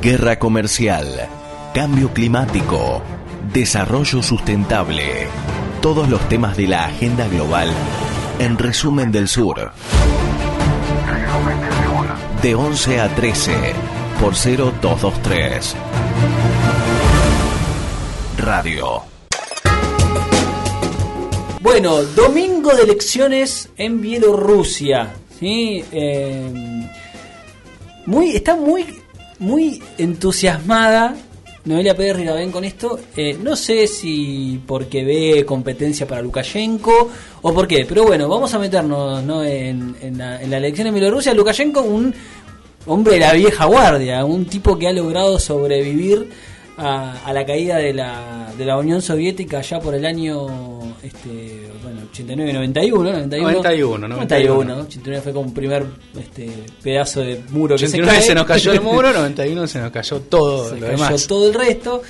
guerra comercial, cambio climático, desarrollo sustentable. Todos los temas de la agenda global en Resumen del Sur. De 11 a 13 por 0223. Radio. Bueno, domingo de elecciones en Bielorrusia. ¿sí? Eh, muy, está muy, muy entusiasmada Noelia Pérez Rigabén con esto. Eh, no sé si porque ve competencia para Lukashenko o por qué, pero bueno, vamos a meternos ¿no? en, la, en la elección en Bielorrusia. Lukashenko, un hombre de la vieja guardia, un tipo que ha logrado sobrevivir a, la caída de la, de la Unión Soviética ya por el año este, bueno, 89, 91, 91, 91, 91, 89 fue como un primer este, pedazo de muro que se, cae. se nos cayó el muro, 91 se nos cayó todo se cayó todo el resto.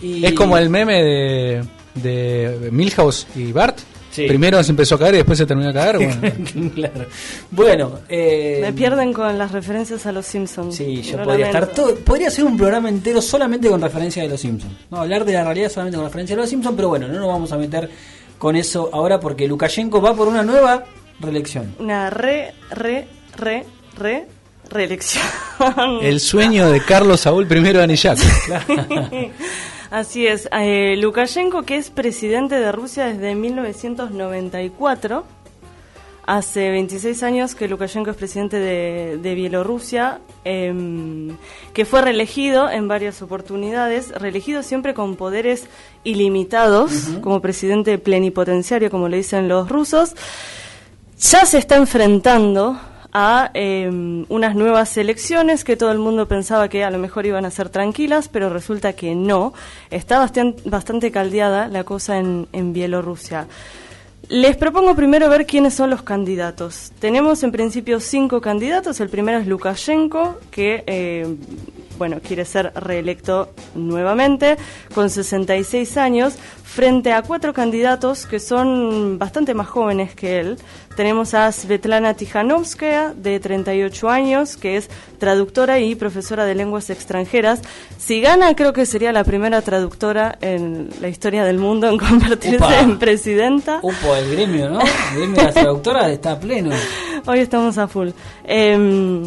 Y... Es como el meme de, de Milhouse y Bart Primero se empezó a caer y después se terminó a caer. Bueno, claro. bueno eh, me pierden con las referencias a los Simpsons. Sí, yo podría estar todo, podría ser un programa entero solamente con referencia a los Simpsons. No, hablar de la realidad solamente con referencia a los Simpsons, pero bueno, no nos vamos a meter con eso ahora porque Lukashenko va por una nueva reelección. Una re, re, re, re reelección. El sueño de Carlos Saúl I de Anillac. Así es. Eh, Lukashenko, que es presidente de Rusia desde 1994. Hace 26 años que Lukashenko es presidente de, Bielorrusia, em, que fue reelegido en varias oportunidades, reelegido siempre con poderes ilimitados, como presidente plenipotenciario, como le dicen los rusos. Ya se está enfrentando a em, unas nuevas elecciones que todo el mundo pensaba que a lo mejor iban a ser tranquilas, pero resulta que no. Está bastante, bastante caldeada la cosa en, en Bielorrusia. Les propongo primero ver quiénes son los candidatos. Tenemos en principio cinco candidatos. El primero es Lukashenko, que eh, bueno, quiere ser reelecto nuevamente con 66 años, frente a cuatro candidatos que son bastante más jóvenes que él. Tenemos a Svetlana Tijanovskaya, de 38 años, que es traductora y profesora de lenguas extranjeras. Si gana, creo que sería la primera traductora en la historia del mundo en convertirse en presidenta. El gremio, ¿no? El gremio de las traductoras está pleno. Hoy estamos a full. Eh,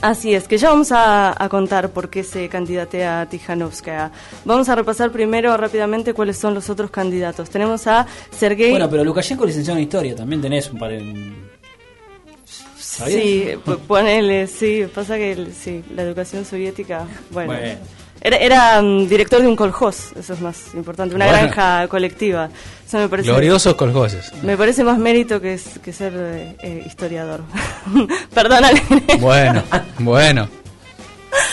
Así es, que ya vamos a, contar por qué se candidatea a Tijanovskaya. Vamos a repasar primero rápidamente cuáles son los otros candidatos. Tenemos a Sergei... Bueno, pero Lukashenko licenciado en Historia, también tenés un par en... Sí, ponele, sí, pasa que sí, la educación soviética, bueno. Era, um, director de un coljós, eso es más importante, una granja colectiva. Eso me parece, Gloriosos coljoses. Me parece más mérito que, que ser eh, eh, historiador. Perdona. Bueno, bueno.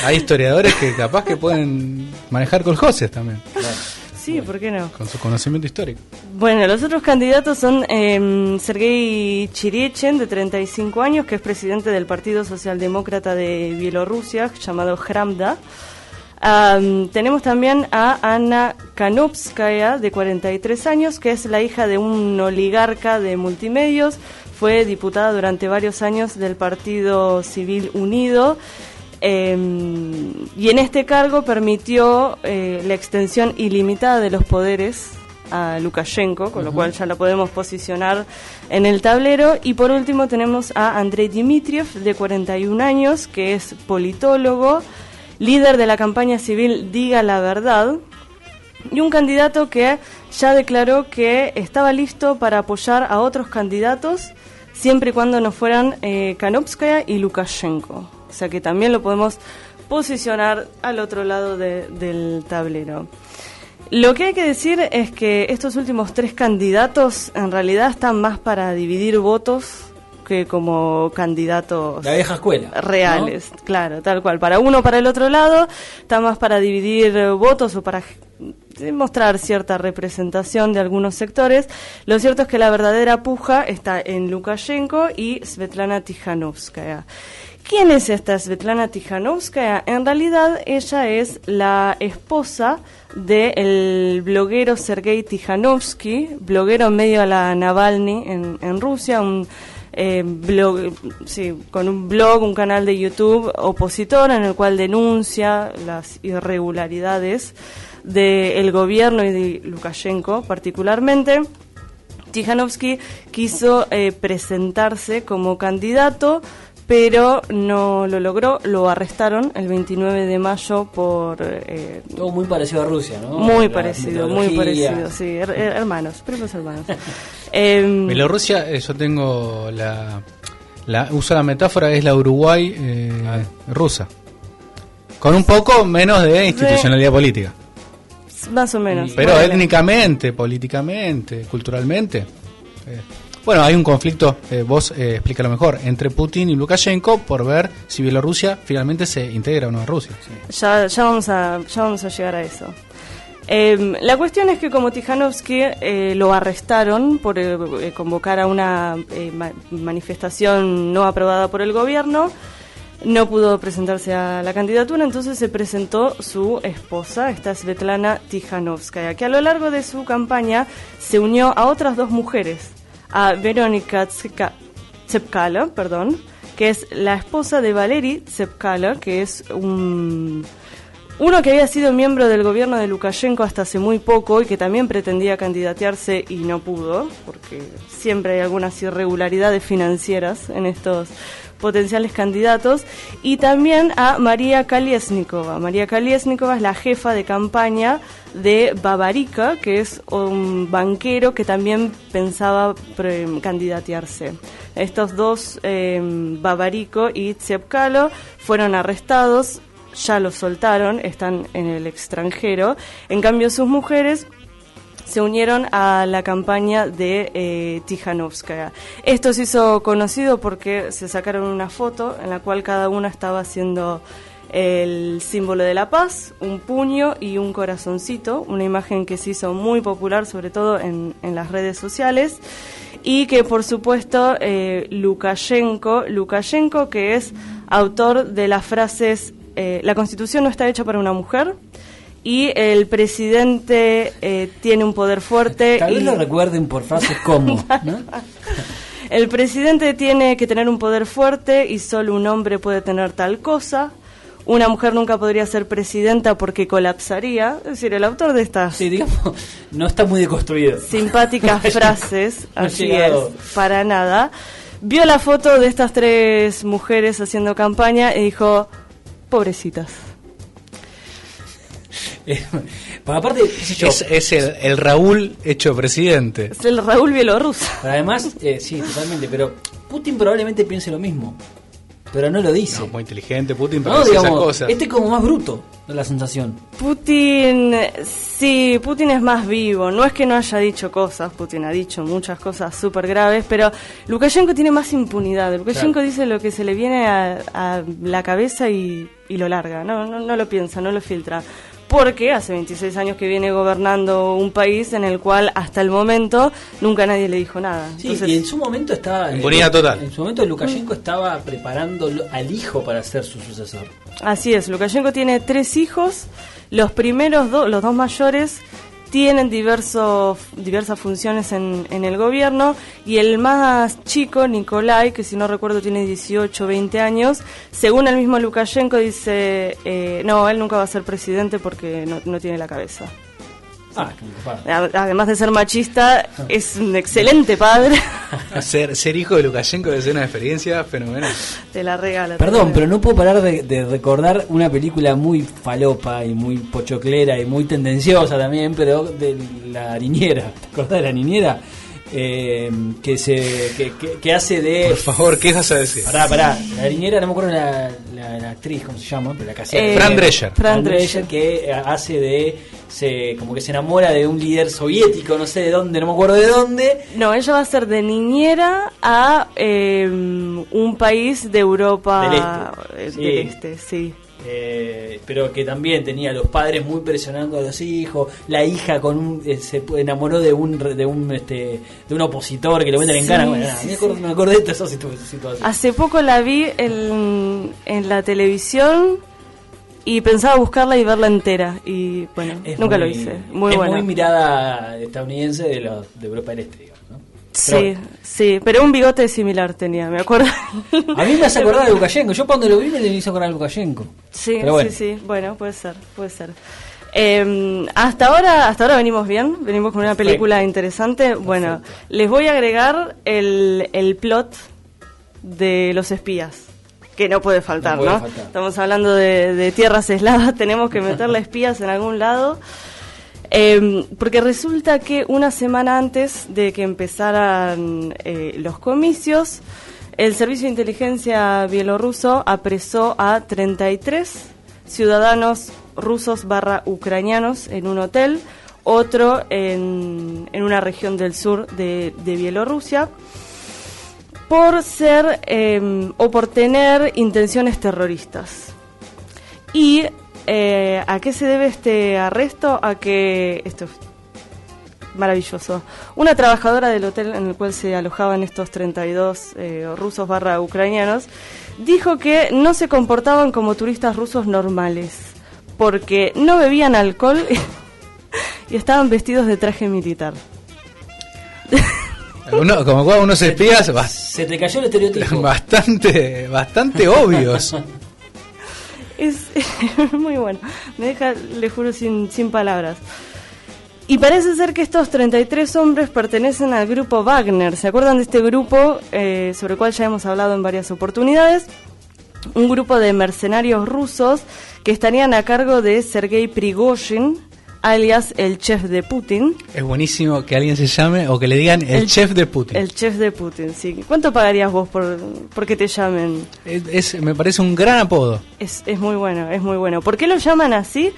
Hay historiadores que capaz que pueden manejar coljoses también. Sí, ¿por qué no? Con su conocimiento histórico. Bueno, los otros candidatos son eh, Sergei Chiriechen, de 35 años, que es presidente del Partido Socialdemócrata de Bielorrusia, llamado Hramda tenemos también a Ana Kanopskaya, de 43 años, que es la hija de un oligarca de multimedios. Fue diputada durante varios años del Partido Civil Unido. Em, y en este cargo permitió eh, la extensión ilimitada de los poderes a Lukashenko, con lo cual ya lo podemos posicionar en el tablero. Y por último tenemos a Andrei Dmitriev, de 41 años, que es politólogo líder de la campaña civil Diga la Verdad, y un candidato que ya declaró que estaba listo para apoyar a otros candidatos siempre y cuando no fueran eh, Kanopskaya y Lukashenko. O sea que también lo podemos posicionar al otro lado del tablero. Lo que hay que decir es que estos últimos tres candidatos en realidad están más para dividir votos como candidatos la vieja escuela reales, claro, tal cual. Para uno, para el otro lado, está más para dividir votos o para mostrar cierta representación de algunos sectores. Lo cierto es que la verdadera puja está en Lukashenko y Svetlana Tijanovskaya. ¿Quién es esta Svetlana Tijanovskaya? En realidad ella es la esposa del bloguero Sergei Tijanovsky, bloguero medio a la Navalny en, en Rusia, un eh, blog, sí, con un blog, un canal de YouTube opositor en el cual denuncia las irregularidades del gobierno y de Lukashenko particularmente. Tijanovsky quiso eh, presentarse como candidato, pero no lo logró, lo arrestaron el 29 de mayo por... Eh, Todo muy parecido a Rusia, ¿no? Muy parecido, muy parecido, sí, hermanos, primos hermanos. eh, Bielorrusia, eh, yo tengo la, la... Uso la metáfora, es la Uruguay eh, ah. rusa. Con un poco menos de institucionalidad política. Más o menos. Pero étnicamente, políticamente, culturalmente. Eh, bueno, hay un conflicto, eh, vos eh, explícalo mejor, entre Putin y Lukashenko por ver si Bielorrusia finalmente se integra o no a Rusia. Ya, ya, vamos a, ya vamos a llegar a eso. Em, la cuestión es que como Tijanovsky eh, lo arrestaron por convocar a una manifestación no aprobada por el gobierno, no pudo presentarse a la candidatura, entonces se presentó su esposa, esta Svetlana Tijanovskaya, que a lo largo de su campaña se unió a otras dos mujeres, a Veronika Tsepkala, perdón, que es la esposa de Valery Tsepkala, que es un uno que había sido miembro del gobierno de Lukashenko hasta hace muy poco y que también pretendía candidatearse y no pudo, porque siempre hay algunas irregularidades financieras en estos potenciales candidatos, y también a María Kaliesnikova. María Kaliesnikova es la jefa de campaña de Babarika, que es un banquero que también pensaba candidatearse. Estos dos, eh, Babarico y Tsepkalo, fueron arrestados, ya los soltaron, están en el extranjero. En cambio, sus mujeres se unieron a la campaña de eh, Tijanovskaya. Esto se hizo conocido porque se sacaron una foto en la cual cada una estaba haciendo el símbolo de la paz, un puño y un corazoncito, una imagen que se hizo muy popular sobre todo en, las redes sociales y que por supuesto eh, Lukashenko, Lukashenko que es autor de las frases eh, la constitución no está hecha para una mujer, y el presidente eh, tiene un poder fuerte. Tal vez lo recuerden por frases como. el presidente tiene que tener un poder fuerte y solo un hombre puede tener tal cosa. Una mujer nunca podría ser presidenta porque colapsaría. Es decir, el autor de estas. Sí, digamos, no está muy deconstruido. Simpáticas frases, así es, para nada. Vio la foto de estas tres mujeres haciendo campaña y dijo: Pobrecitas eh, aparte, es, el, Raúl hecho presidente. Es el Raúl bielorruso. además, eh, sí, totalmente, pero Putin probablemente piense lo mismo. Pero no lo dice. muy inteligente Putin, pero no, esas cosas. Este es como más bruto, la sensación. Putin, sí, Putin es más vivo. No es que no haya dicho cosas, Putin ha dicho muchas cosas súper graves, pero Lukashenko tiene más impunidad. Lukashenko dice lo que se le viene a, la cabeza y, lo larga, no, no, no lo piensa, no lo filtra porque hace 26 años que viene gobernando un país en el cual hasta el momento nunca nadie le dijo nada. Sí, y en su momento estaba... Impunidad eh, total. En su momento Lukashenko estaba preparando al hijo para ser su sucesor. Así es, Lukashenko tiene tres hijos, los primeros dos, los dos mayores tienen diversos, diversas funciones en, en, el gobierno y el más chico, Nikolai, que si no recuerdo tiene 18 o 20 años, según el mismo Lukashenko dice, eh, no, él nunca va a ser presidente porque no, no tiene la cabeza. Ah, Además de ser machista, es un excelente padre. ser, ser hijo de Lukashenko debe ser una experiencia fenomenal. Te la regalo. Perdón, pero no puedo parar de, recordar una película muy falopa y muy pochoclera y muy tendenciosa también, pero de la niñera. ¿Te acordás de la niñera? Eh, que se que, hace de por favor qué vas a decir pará pará la niñera no me acuerdo la, la, actriz cómo se llama pero la que eh, Fran Drescher Fran Drescher que hace de se como que se enamora de un líder soviético, no sé de dónde, no me acuerdo de dónde. No, ella va a ser de niñera a em, un país de Europa del este, sí. Eh, pero que también tenía a los padres muy presionando a los hijos, la hija con un, eh, se enamoró de un de un este de un opositor que le venden en cara. me, acordé, de esa situación. Hace poco la vi en, en la televisión y pensaba buscarla y verla entera y bueno nunca lo hice muy es muy mirada estadounidense de, los, de Europa del Este digamos, ¿no? Sí, sí, pero un bigote similar tenía, me acuerdo. A mí me hace acordar de Lukashenko. Yo cuando lo vi me le hizo acordar a Lukashenko. Sí, bueno. sí, sí, bueno, puede ser, puede ser. Eh, hasta ahora, hasta ahora venimos bien, venimos con una Perfecto. película interesante. Bueno, les voy a agregar el, el plot de los espías, que no puede faltar, No ¿no? puede faltar. Estamos hablando de, de tierras eslavas, tenemos que meterle espías en algún lado. Eh, porque resulta que una semana antes de que empezaran eh, los comicios, el Servicio de Inteligencia bielorruso apresó a 33 ciudadanos rusos barra ucranianos en un hotel, otro en, en una región del sur de, de Bielorrusia, por ser eh, o por tener intenciones terroristas. ¿Y eh, a qué se debe este arresto? A que esto es maravilloso. Una trabajadora del hotel en el cual se alojaban estos 32 eh, rusos barra ucranianos dijo que no se comportaban como turistas rusos normales porque no bebían alcohol y estaban vestidos de traje militar. Uno, como cuando unos espías Se te cayó el estereotipo. bastante, bastante obvios. Es muy bueno. Me deja, le juro, sin, sin palabras. Y parece ser que estos 33 hombres pertenecen al grupo Wagner. ¿Se acuerdan de este grupo eh, sobre el cual ya hemos hablado en varias oportunidades? Un grupo de mercenarios rusos que estarían a cargo de Sergei Prigozhin, alias el chef de Putin. Es buenísimo que alguien se llame o que le digan el, chef de Putin. El chef de Putin, sí. ¿Cuánto pagarías vos por, por que te llamen? Es, es- me parece un gran apodo. Es, es muy bueno, es muy bueno. ¿Por qué lo llaman así?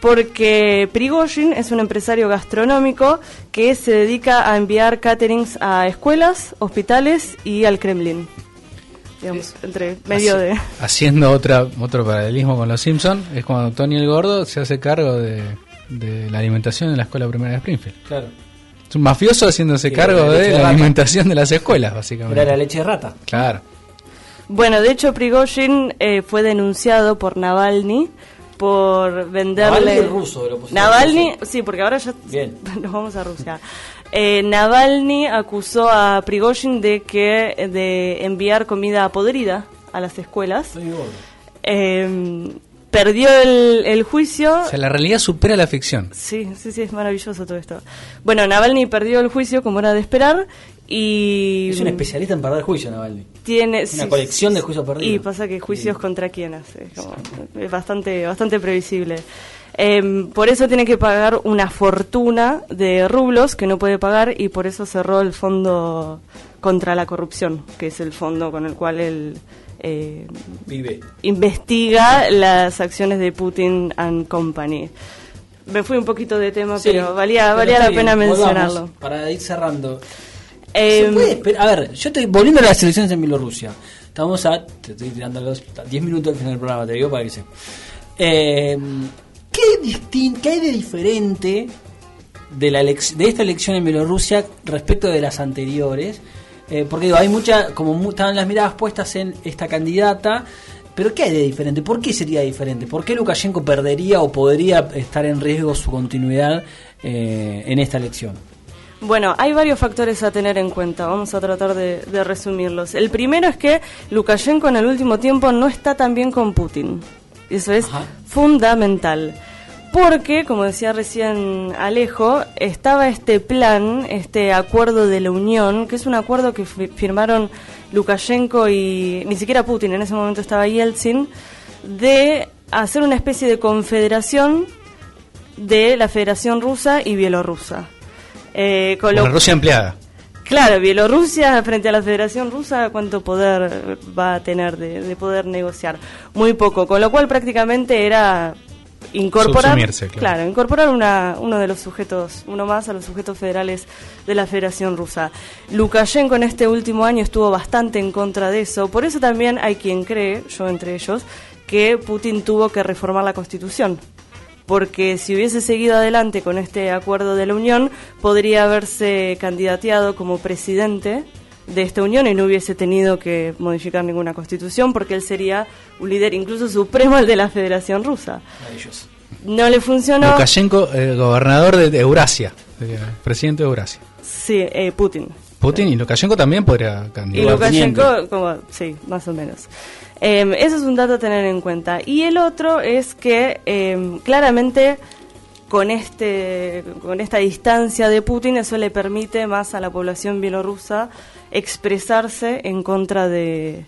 Porque Prigozhin es un empresario gastronómico que se dedica a enviar caterings a escuelas, hospitales y al Kremlin. Digamos, entre medio de... Haciendo otra, otro paralelismo con los Simpsons, es cuando Tony el Gordo se hace cargo de, de la alimentación en la escuela primera de Springfield. Claro. Es un mafioso haciéndose Sí, cargo la de de la alimentación de las escuelas, Era la básicamente. leche de rata. Claro. Bueno, de hecho Prigozhin eh, fue denunciado por Navalny por venderle... Navalny es ruso, de la oposición Navalny, sí, porque ahora ya Bien. nos vamos a Rusia. Eh, Navalny acusó a Prigozhin de que de enviar comida podrida a las escuelas. Eh, perdió el, el juicio. O sea, la realidad supera la ficción. Sí, sí, sí, es maravilloso todo esto. Bueno, Navalny perdió el juicio como era de esperar y Es un especialista en perder juicio, Navalny. tiene Una colección de juicios perdidos. Y pasa que juicios contra quién hace, es, como- es bastante bastante previsible. Em, por eso tiene que pagar una fortuna de rublos que no puede pagar y por eso cerró el fondo contra la corrupción, que es el fondo con el cual él eh, Vive. investiga las acciones de Putin and Company. Me fui un poquito de tema, Sí, pero valía, pero valía la bien. pena mencionarlo. Para ir cerrando. Em, ¿Se puede? A ver, yo estoy volviendo a las elecciones en Bielorrusia. Estamos a. Te estoy tirando los 10 minutos al final del programa, te digo para que se. Eh, ¿qué, ¿Qué hay de diferente de, la de esta elección en Bielorrusia respecto de las anteriores? Eh, porque digo, hay mucha. Como estaban las miradas puestas en esta candidata. Pero ¿qué hay de diferente? ¿Por qué sería diferente? ¿Por qué Lukashenko perdería o podría estar en riesgo su continuidad eh, en esta elección? Bueno, hay varios factores a tener en cuenta, vamos a tratar de, de resumirlos. El primero es que Lukashenko en el último tiempo no está tan bien con Putin. Eso es Ajá. fundamental. Porque, como decía recién Alejo, estaba este plan, este acuerdo de la Unión, que es un acuerdo que fi- firmaron Lukashenko y ni siquiera Putin, en ese momento estaba Yeltsin, de hacer una especie de confederación de la Federación Rusa y Bielorrusa. Eh, con lo- Una Rusia empleada. Claro, Bielorrusia frente a la Federación Rusa, ¿cuánto poder va a tener de, de poder negociar? Muy poco, con lo cual prácticamente era incorporar, Subsumirse, claro. incorporar una, uno de los sujetos, uno más a los sujetos federales de la Federación Rusa. Lukashenko en este último año estuvo bastante en contra de eso, por eso también hay quien cree, yo entre ellos, que Putin tuvo que reformar la Constitución porque si hubiese seguido adelante con este acuerdo de la Unión, podría haberse candidateado como presidente de esta Unión y no hubiese tenido que modificar ninguna constitución, porque él sería un líder incluso supremo al de la Federación Rusa. Maravilloso. No le funcionó. Lukashenko, eh, gobernador de, Eurasia, presidente de Eurasia. Sí, eh, Putin. Putin y Lukashenko también podría Y candidatar. Lukashenko, como, sí, más o menos. Eh, eso es un dato a tener en cuenta. Y el otro es que eh, claramente con este con esta distancia de Putin eso le permite más a la población bielorrusa expresarse en contra de,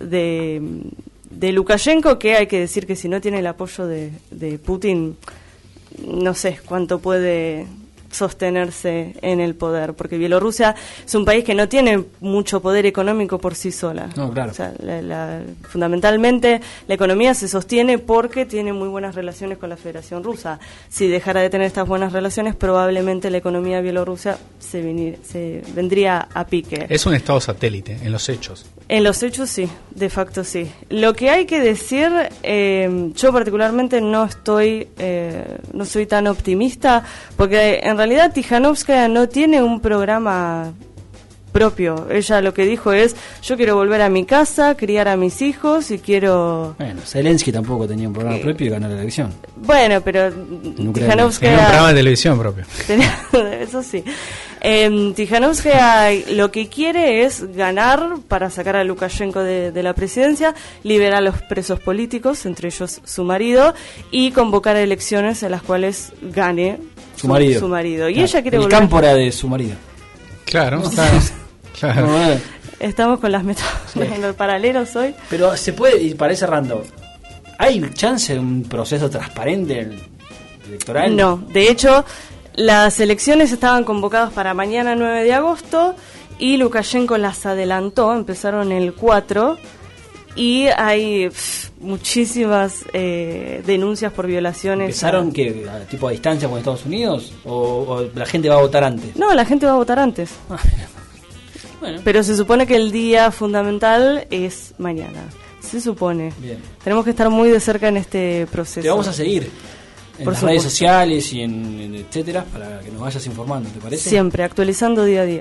de, Lukashenko, que hay que decir que si no tiene el apoyo de, de Putin, no sé cuánto puede sostenerse en el poder, porque Bielorrusia es un país que no tiene mucho poder económico por sí sola. No, claro. O sea, la- la- fundamentalmente la economía se sostiene porque tiene muy buenas relaciones con la Federación Rusa. Si dejara de tener estas buenas relaciones, probablemente la economía bielorrusa se, venir- se vendría a pique. Es un estado satélite, en los hechos. En los hechos sí, de facto sí. Lo que hay que decir, eh, yo particularmente no estoy, eh, no soy tan optimista, porque en realidad Tijanovskaya no tiene un programa propio. Ella lo que dijo es, yo quiero volver a mi casa, criar a mis hijos y quiero... Bueno, Zelensky tampoco tenía un Eh, programa propio y ganó la elección. Bueno, pero Ucrania. Tiene un Tijanovskaya... programa de televisión propio. Tenía- Eso sí. Eh, Tijanovskaya lo que quiere es ganar para sacar a Lukashenko de, de la presidencia, liberar a los presos políticos, entre ellos su marido, y convocar elecciones en las cuales gane Su marido. su marido. Y Claro, ella quiere El volver. campo era de su marido. Claro, está- claro. No, eh, Estamos con las metáforas en los paralelos hoy. Pero se puede, y para ir cerrando, ¿hay chance de un proceso transparente electoral? No, de hecho, las elecciones estaban convocadas para mañana 9 de agosto y Lukashenko las adelantó, empezaron el 4 y hay muchísimas eh, denuncias por violaciones. ¿Empezaron que a tipo a distancia con Estados Unidos? ¿O, o la gente va a votar antes? No, la gente va a votar antes, Bueno, pero se supone que el día fundamental es mañana. Se supone. bien. Tenemos que estar muy de cerca en este proceso. Te vamos a seguir en Por las redes sociales y en, en etcétera para que nos vayas informando, ¿te parece? Siempre, actualizando día a día.